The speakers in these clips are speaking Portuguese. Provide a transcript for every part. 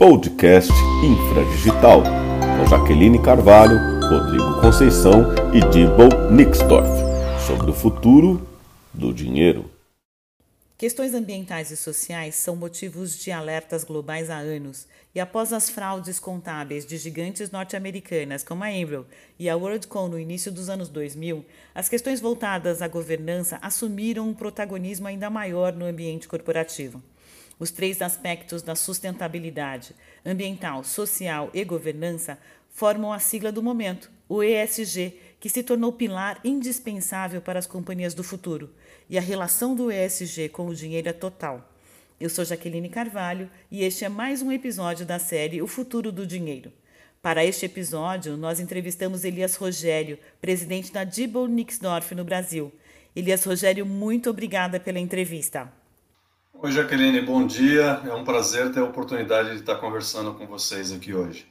Podcast Infradigital, com Jaqueline Carvalho, Rodrigo Conceição e Dibble Nixdorf, sobre o futuro do dinheiro. Questões ambientais e sociais são motivos de alertas globais há anos, e após as fraudes contábeis de gigantes norte-americanas como a Enron e a WorldCom no início dos anos 2000, as questões voltadas à governança assumiram um protagonismo ainda maior no ambiente corporativo. Os três aspectos da sustentabilidade ambiental, social e governança formam a sigla do momento, o ESG, que se tornou pilar indispensável para as companhias do futuro. E a relação do ESG com o dinheiro é total. Eu sou Jaqueline Carvalho e este é mais um episódio da série O Futuro do Dinheiro. Para este episódio, nós entrevistamos Elias Rogério, presidente da Dibble Nixdorf no Brasil. Elias Rogério, muito obrigada pela entrevista. Oi, Jaqueline, bom dia. É um prazer ter a oportunidade de estar conversando com vocês aqui hoje.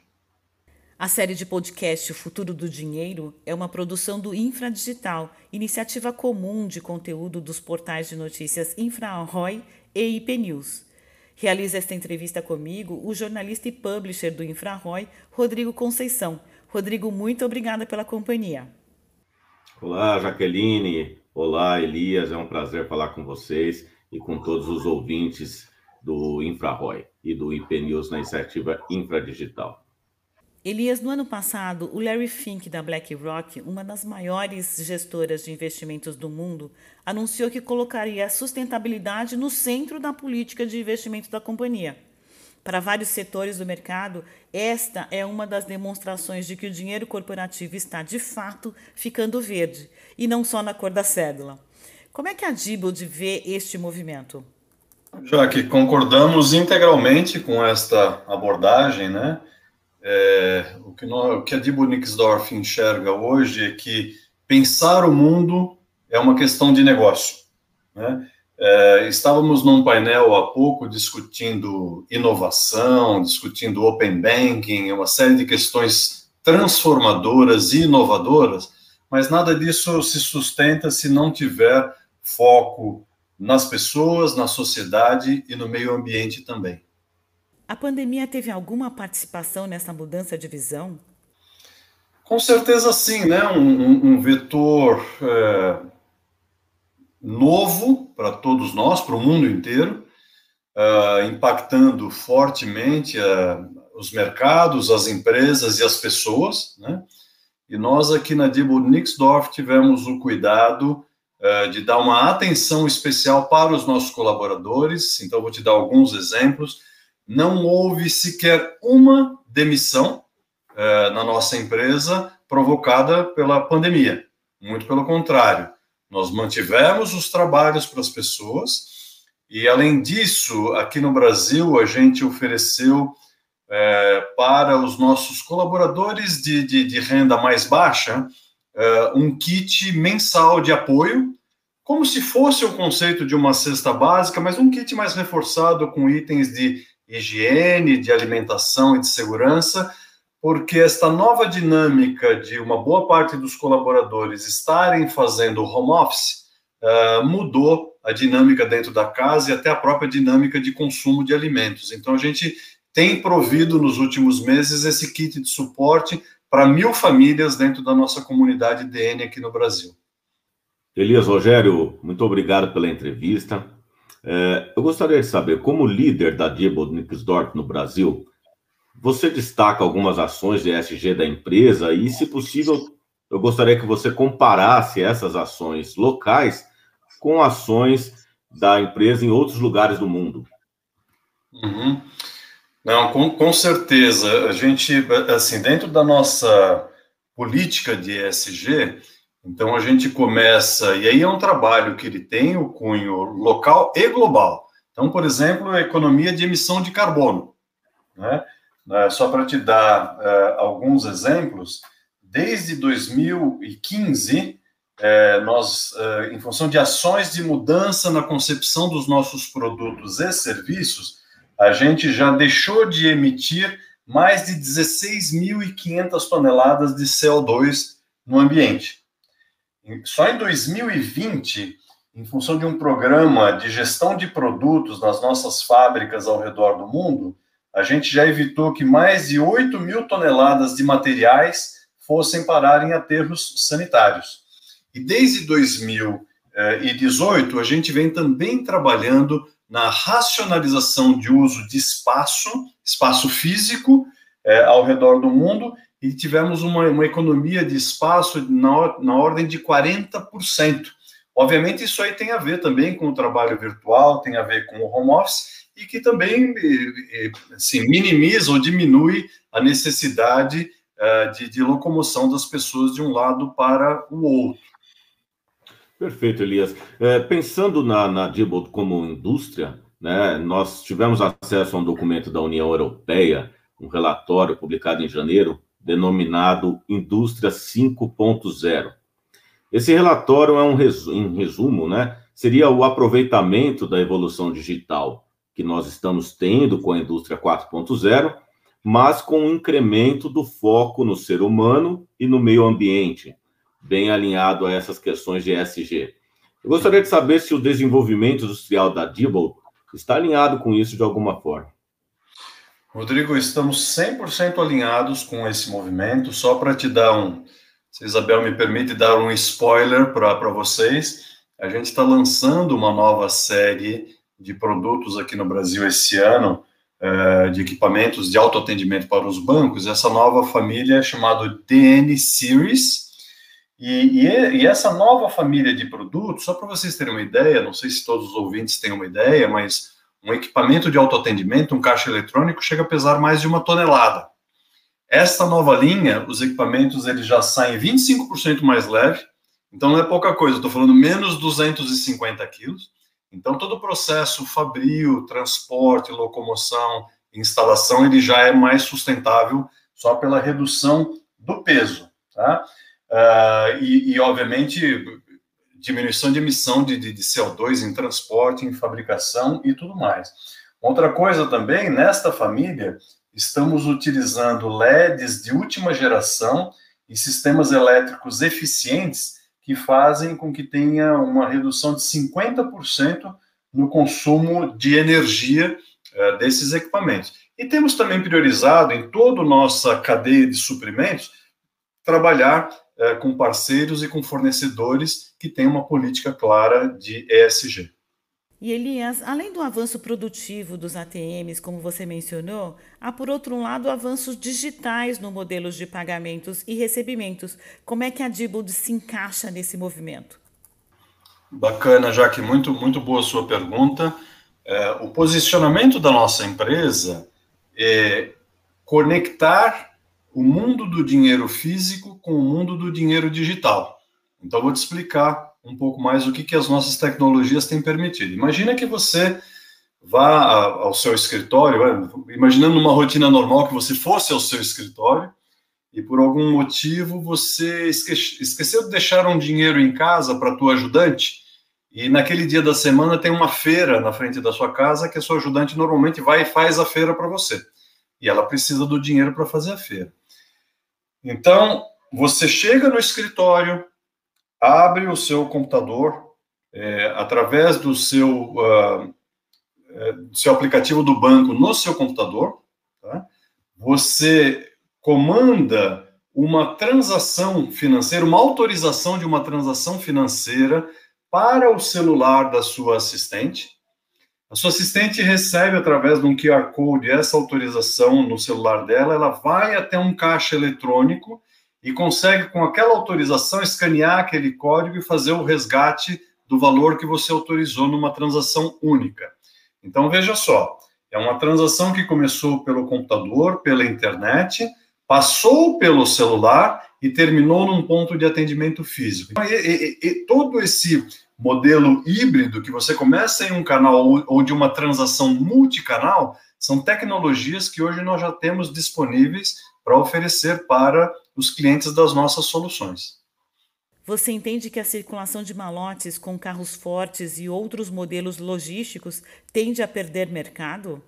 A série de podcast O Futuro do Dinheiro é uma produção do Infradigital, iniciativa comum de conteúdo dos portais de notícias InfraRoy e IP News. Realiza esta entrevista comigo o jornalista e publisher do InfraRoy, Rodrigo Conceição. Rodrigo, muito obrigada pela companhia. Olá, Jaqueline. Olá, Elias. É um prazer falar com vocês e com todos os ouvintes do InfraRoy e do IP News na iniciativa Infradigital. Elias, no ano passado, o Larry Fink da BlackRock, uma das maiores gestoras de investimentos do mundo, anunciou que colocaria a sustentabilidade no centro da política de investimento da companhia. Para vários setores do mercado, esta é uma das demonstrações de que o dinheiro corporativo está, de fato, ficando verde, e não só na cor da cédula. Como é que a Dibold vê este movimento? Já que concordamos integralmente com esta abordagem, né? É, o, que nós, o que a Dibold Nixdorf enxerga hoje é que pensar o mundo é uma questão de negócio. Né? É, estávamos num painel há pouco discutindo inovação, discutindo open banking, uma série de questões transformadoras e inovadoras, mas nada disso se sustenta se não tiver foco nas pessoas, na sociedade e no meio ambiente também. A pandemia teve alguma participação nessa mudança de visão? Com certeza sim, né? Um, um, vetor é, novo para todos nós, para o mundo inteiro, é, impactando fortemente é, os mercados, as empresas e as pessoas, né? E nós aqui na Diebold Nixdorf tivemos o cuidado de dar uma atenção especial para os nossos colaboradores. Então, vou te dar alguns exemplos. Não houve sequer uma demissão uh, na nossa empresa provocada pela pandemia. Muito pelo contrário, nós mantivemos os trabalhos para as pessoas e, além disso, aqui no Brasil, a gente ofereceu é, para os nossos colaboradores de, de, de renda mais baixa é, um kit mensal de apoio, como se fosse o conceito de uma cesta básica, mas um kit mais reforçado com itens de higiene, de alimentação e de segurança, porque esta nova dinâmica de uma boa parte dos colaboradores estarem fazendo home office uh, mudou a dinâmica dentro da casa e até a própria dinâmica de consumo de alimentos. Então, a gente tem provido nos últimos meses esse kit de suporte para mil famílias dentro da nossa comunidade DN aqui no Brasil. Elias Rogério, muito obrigado pela entrevista. É, eu gostaria de saber, como líder da Diebold Nixdorf no Brasil, você destaca algumas ações de ESG da empresa e, se possível, eu gostaria que você comparasse essas ações locais com ações da empresa em outros lugares do mundo. Uhum. Não, com, com certeza. A gente, assim, dentro da nossa política de ESG, então a gente começa, e aí é um trabalho que ele tem o cunho local e global. Então, por exemplo, a economia de emissão de carbono. Né? É, só para te dar uh, alguns exemplos, desde 2015, é, nós, em função de ações de mudança na concepção dos nossos produtos e serviços, a gente já deixou de emitir mais de 16.500 toneladas de CO2 no ambiente. Só em 2020, em função de um programa de gestão de produtos nas nossas fábricas ao redor do mundo, a gente já evitou que mais de 8 mil toneladas de materiais fossem parar em aterros sanitários. E desde 2018, a gente vem também trabalhando na racionalização de uso de espaço, espaço físico, é, ao redor do mundo, e tivemos uma, uma economia de espaço na, na ordem de 40%. Obviamente, isso aí tem a ver também com o trabalho virtual, tem a ver com o home office, e que também assim, minimiza ou diminui a necessidade uh, de, de locomoção das pessoas de um lado para o outro. Perfeito, Elias. É, pensando na, na como indústria, né, nós tivemos acesso a um documento da União Europeia, um relatório publicado em janeiro, denominado Indústria 5.0. Esse relatório é um resumo, em resumo, né, seria o aproveitamento da evolução digital que nós estamos tendo com a indústria 4.0, mas com um incremento do foco no ser humano e no meio ambiente, bem alinhado a essas questões de ESG. Eu gostaria de saber se o desenvolvimento industrial da Diebold está alinhado com isso de alguma forma. Rodrigo, estamos 100% alinhados com esse movimento. Só para te dar um. Se Isabel me permite dar um spoiler para vocês, a gente está lançando uma nova série de produtos aqui no Brasil esse ano, é, de equipamentos de autoatendimento para os bancos. Essa nova família é chamada DN Series e, e, e, essa nova família de produtos, só para vocês terem uma ideia, não sei se todos os ouvintes têm uma ideia, mas um equipamento de autoatendimento, um caixa eletrônico, chega a pesar mais de uma tonelada. Esta nova linha, os equipamentos eles já saem 25% mais leve, então não é pouca coisa, estou falando menos 250 quilos. Então todo o processo fabril, transporte, locomoção, instalação, ele já é mais sustentável só pela redução do peso, tá? Uh, e, e, obviamente, diminuição de emissão de, de, de, CO2 em transporte, em fabricação e tudo mais. Outra coisa também, nesta família, estamos utilizando LEDs de última geração e sistemas elétricos eficientes que fazem com que tenha uma redução de 50% no consumo de energia uh, desses equipamentos. E temos também priorizado em toda a nossa cadeia de suprimentos trabalhar é, com parceiros e com fornecedores que têm uma política clara de ESG. E Elias, além do avanço produtivo dos ATMs, como você mencionou, há por outro lado avanços digitais no modelos de pagamentos e recebimentos. Como é que a Dibold se encaixa nesse movimento? Bacana, Jaque, muito, muito boa sua pergunta. É, o posicionamento da nossa empresa é conectar o mundo do dinheiro físico com o mundo do dinheiro digital. Então, vou te explicar um pouco mais o que, que as nossas tecnologias têm permitido. Imagina que você vá ao seu escritório, imaginando uma rotina normal que você fosse ao seu escritório e por algum motivo você esqueceu de deixar um dinheiro em casa para tua ajudante e naquele dia da semana tem uma feira na frente da sua casa que a sua ajudante normalmente vai e faz a feira para você. E ela precisa do dinheiro para fazer a feira. Então, você chega no escritório, abre o seu computador, é, através do seu, uh, seu aplicativo do banco no seu computador, tá? você comanda uma transação financeira, uma autorização de uma transação financeira para o celular da sua assistente. A sua assistente recebe através de um QR Code essa autorização no celular dela, ela vai até um caixa eletrônico e consegue, com aquela autorização, escanear aquele código e fazer o resgate do valor que você autorizou numa transação única. Então, veja só, é uma transação que começou pelo computador, pela internet, passou pelo celular e terminou num ponto de atendimento físico. E, e, e todo esse modelo híbrido, que você começa em um canal ou de uma transação multicanal, são tecnologias que hoje nós já temos disponíveis para oferecer para os clientes das nossas soluções. Você entende que a circulação de malotes com carros fortes e outros modelos logísticos tende a perder mercado?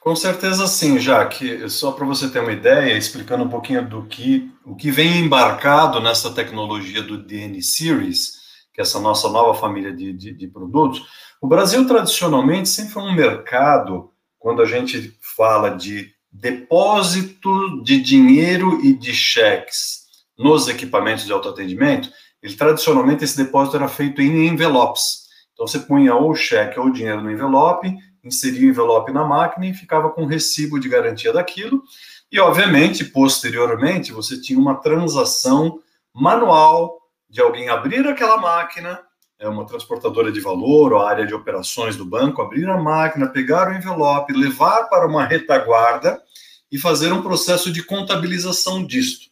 Com certeza sim, Jaque. Só para você ter uma ideia, explicando um pouquinho do que o que vem embarcado nessa tecnologia do DN Series, que é essa nossa nova família de, de, de produtos, o Brasil tradicionalmente sempre foi um mercado quando a gente fala de depósito de dinheiro e de cheques nos equipamentos de autoatendimento, ele tradicionalmente esse depósito era feito em envelopes. Então você punha ou o cheque ou o dinheiro no envelope, inseria o envelope na máquina e ficava com recibo de garantia daquilo. E obviamente, posteriormente, você tinha uma transação manual de alguém abrir aquela máquina, é uma transportadora de valor ou a área de operações do banco, abrir a máquina, pegar o envelope, levar para uma retaguarda e fazer um processo de contabilização disto.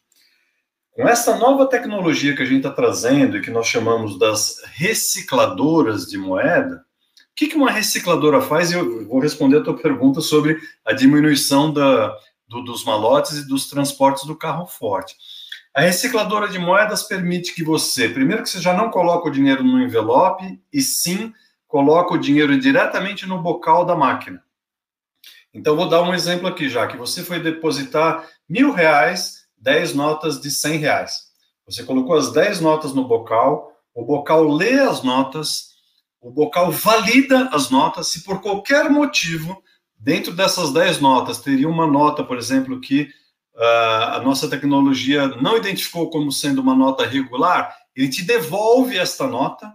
Com essa nova tecnologia que a gente está trazendo e que nós chamamos das recicladoras de moeda, o que, uma recicladora faz? Eu vou responder a tua pergunta sobre a diminuição da, do, dos malotes e dos transportes do carro forte. A recicladora de moedas permite que você, primeiro que você já não coloca o dinheiro no envelope, e sim coloca o dinheiro diretamente no bocal da máquina. Então, vou dar um exemplo aqui já, que você foi depositar mil reais, dez notas de cem reais. Você colocou as dez notas no bocal, o bocal lê as notas, o bocal valida as notas, se por qualquer motivo, dentro dessas dez notas, teria uma nota, por exemplo, que a nossa tecnologia não identificou como sendo uma nota regular, ele te devolve esta nota,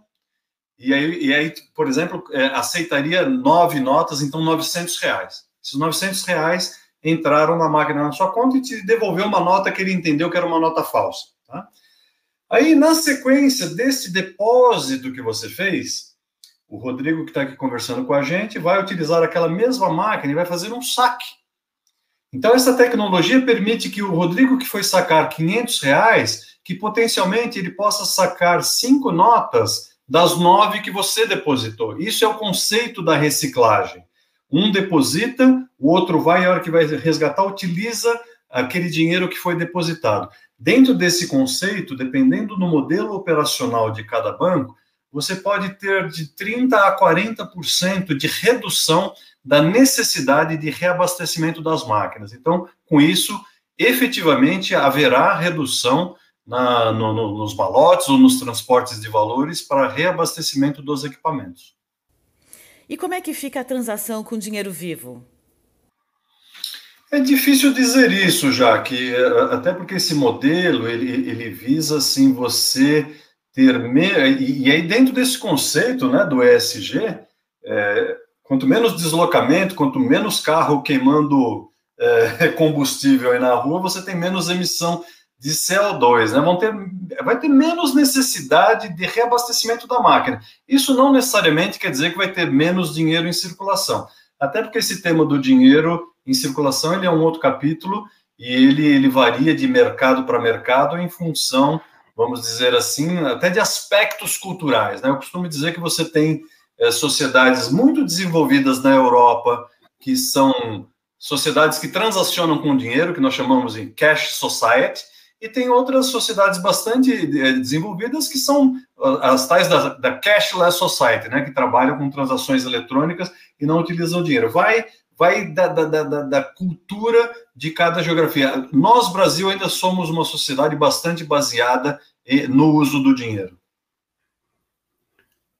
e aí, e aí por exemplo, é, aceitaria nove notas, então 900 reais. Esses 900 reais entraram na máquina na sua conta e te devolveu uma nota que ele entendeu que era uma nota falsa. Tá? Aí, na sequência desse depósito que você fez, o Rodrigo, que está aqui conversando com a gente, vai utilizar aquela mesma máquina e vai fazer um saque então, essa tecnologia permite que o Rodrigo que foi sacar 500 reais, que potencialmente ele possa sacar cinco notas das nove que você depositou. Isso é o conceito da reciclagem. Um deposita, o outro vai, a hora que vai resgatar, utiliza aquele dinheiro que foi depositado. Dentro desse conceito, dependendo do modelo operacional de cada banco, você pode ter de 30% a 40% de redução da necessidade de reabastecimento das máquinas. Então, com isso, efetivamente haverá redução na, no, no, nos malotes ou nos transportes de valores para reabastecimento dos equipamentos. E como é que fica a transação com dinheiro vivo? É difícil dizer isso, já que eh, até porque esse modelo ele, ele visa assim você ter me... e aí dentro desse conceito, né, do ESG, é, quanto menos deslocamento, quanto menos carro queimando é, combustível aí na rua, você tem menos emissão de CO2, né? Vão ter, vai ter menos necessidade de reabastecimento da máquina. Isso não necessariamente quer dizer que vai ter menos dinheiro em circulação. Até porque esse tema do dinheiro em circulação ele é um outro capítulo e ele, ele varia de mercado para mercado em função, vamos dizer assim, até de aspectos culturais. Né? Eu costumo dizer que você tem é, sociedades muito desenvolvidas na Europa, que são sociedades que transacionam com dinheiro, que nós chamamos de cash society, e tem outras sociedades bastante é, desenvolvidas que são as tais da, da cashless society, né, que trabalham com transações eletrônicas e não utilizam dinheiro. Vai vai da, da, da, da, cultura de cada geografia. Nós, Brasil, ainda somos uma sociedade bastante baseada no uso do dinheiro.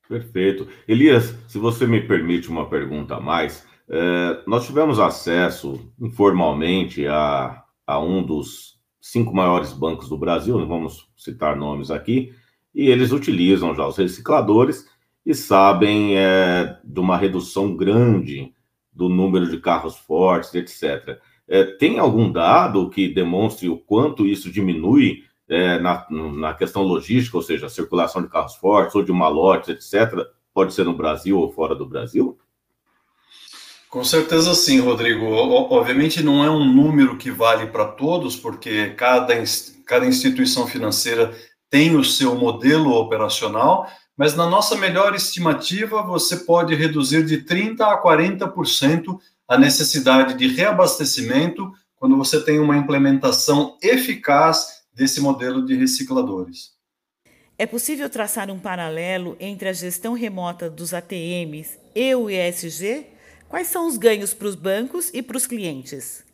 Perfeito. Elias, se você me permite uma pergunta a mais, é, nós tivemos acesso informalmente a, a um dos cinco maiores bancos do Brasil, não vamos citar nomes aqui, e eles utilizam já os recicladores e sabem é, de uma redução grande do número de carros fortes, etc. É, tem algum dado que demonstre o quanto isso diminui é, na, na questão logística, ou seja, circulação de carros fortes ou de malotes, etc., pode ser no Brasil ou fora do Brasil? Com certeza sim, Rodrigo. Obviamente não é um número que vale para todos, porque cada, cada instituição financeira tem o seu modelo operacional, mas na nossa melhor estimativa, você pode reduzir de 30% a 40% a necessidade de reabastecimento quando você tem uma implementação eficaz desse modelo de recicladores. É possível traçar um paralelo entre a gestão remota dos ATMs e o ESG? Quais são os ganhos para os bancos e para os clientes?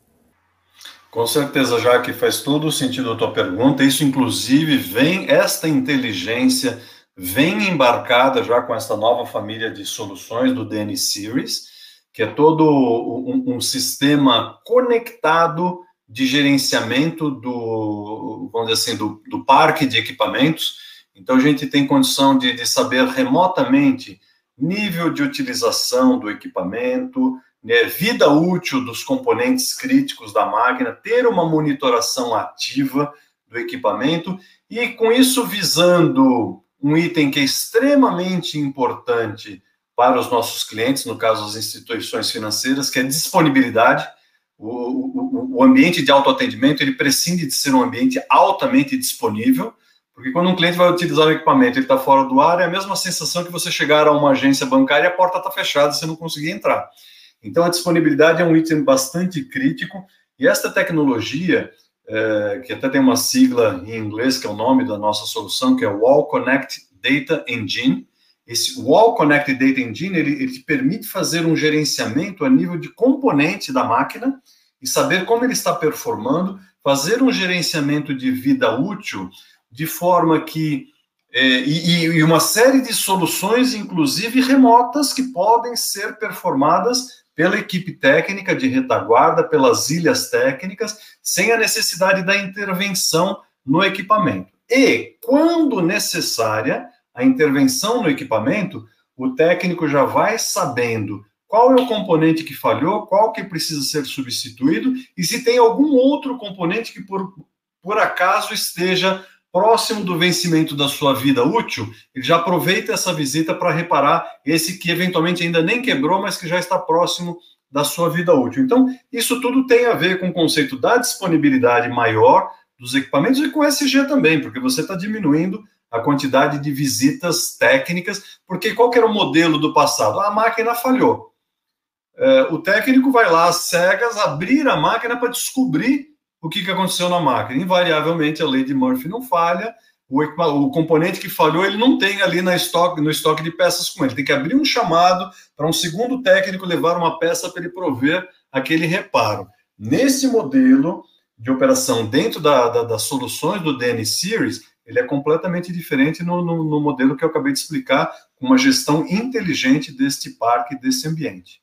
Com certeza, já que faz todo o sentido a tua pergunta. Isso, inclusive, vem, esta inteligência vem embarcada já com esta nova família de soluções do DN Series, que é todo um, um sistema conectado de gerenciamento do, vamos dizer assim, do, do parque de equipamentos. Então, a gente tem condição de, de saber remotamente nível de utilização do equipamento, né, vida útil dos componentes críticos da máquina, ter uma monitoração ativa do equipamento e, com isso, visando um item que é extremamente importante para os nossos clientes, no caso as instituições financeiras, que é disponibilidade. O, o, o ambiente de autoatendimento ele prescinde de ser um ambiente altamente disponível, porque quando um cliente vai utilizar o equipamento ele está fora do ar, é a mesma sensação que você chegar a uma agência bancária e a porta está fechada, você não conseguir entrar. Então, a disponibilidade é um item bastante crítico, e esta tecnologia, é, que até tem uma sigla em inglês, que é o nome da nossa solução, que é Wall Connect Data Engine, esse Wall Connect Data Engine, ele, ele te permite fazer um gerenciamento a nível de componente da máquina e saber como ele está performando, fazer um gerenciamento de vida útil de forma que é, e, e, uma série de soluções, inclusive remotas, que podem ser performadas pela equipe técnica de retaguarda, pelas ilhas técnicas, sem a necessidade da intervenção no equipamento. E, quando necessária, a intervenção no equipamento, o técnico já vai sabendo qual é o componente que falhou, qual que precisa ser substituído e se tem algum outro componente que por, por acaso esteja próximo do vencimento da sua vida útil, ele já aproveita essa visita para reparar esse que eventualmente ainda nem quebrou, mas que já está próximo da sua vida útil. Então, isso tudo tem a ver com o conceito da disponibilidade maior dos equipamentos e com SG também, porque você está diminuindo a quantidade de visitas técnicas, porque qual era o modelo do passado? A máquina falhou. É, o técnico vai lá às cegas abrir a máquina para descobrir o que, que aconteceu na máquina. Invariavelmente a lei de Murphy não falha, o, o componente que falhou ele não tem ali na estoque, no estoque de peças com ele. Tem que abrir um chamado para um segundo técnico levar uma peça para ele prover aquele reparo. Nesse modelo de operação dentro da, da, das soluções do DN Series, ele é completamente diferente no, no, no, modelo que eu acabei de explicar, uma gestão inteligente deste parque, desse ambiente.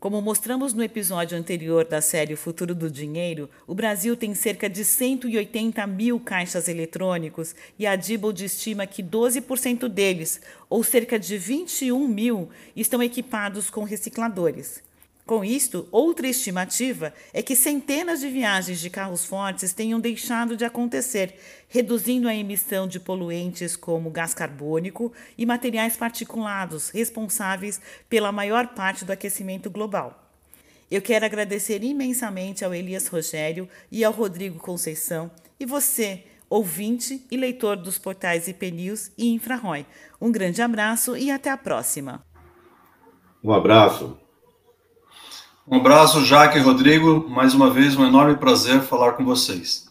Como mostramos no episódio anterior da série O Futuro do Dinheiro, o Brasil tem cerca de 180 mil caixas eletrônicos e a Diebold estima que 12% deles, ou cerca de 21 mil, estão equipados com recicladores. Com isto, outra estimativa é que centenas de viagens de carros fortes tenham deixado de acontecer, reduzindo a emissão de poluentes como gás carbônico e materiais particulados, responsáveis pela maior parte do aquecimento global. Eu quero agradecer imensamente ao Elias Rogério e ao Rodrigo Conceição e você, ouvinte e leitor dos portais IP News e InfraRoy. Um grande abraço e até a próxima. Um abraço. Um abraço, Jaque e Rodrigo. Mais uma vez, um enorme prazer falar com vocês.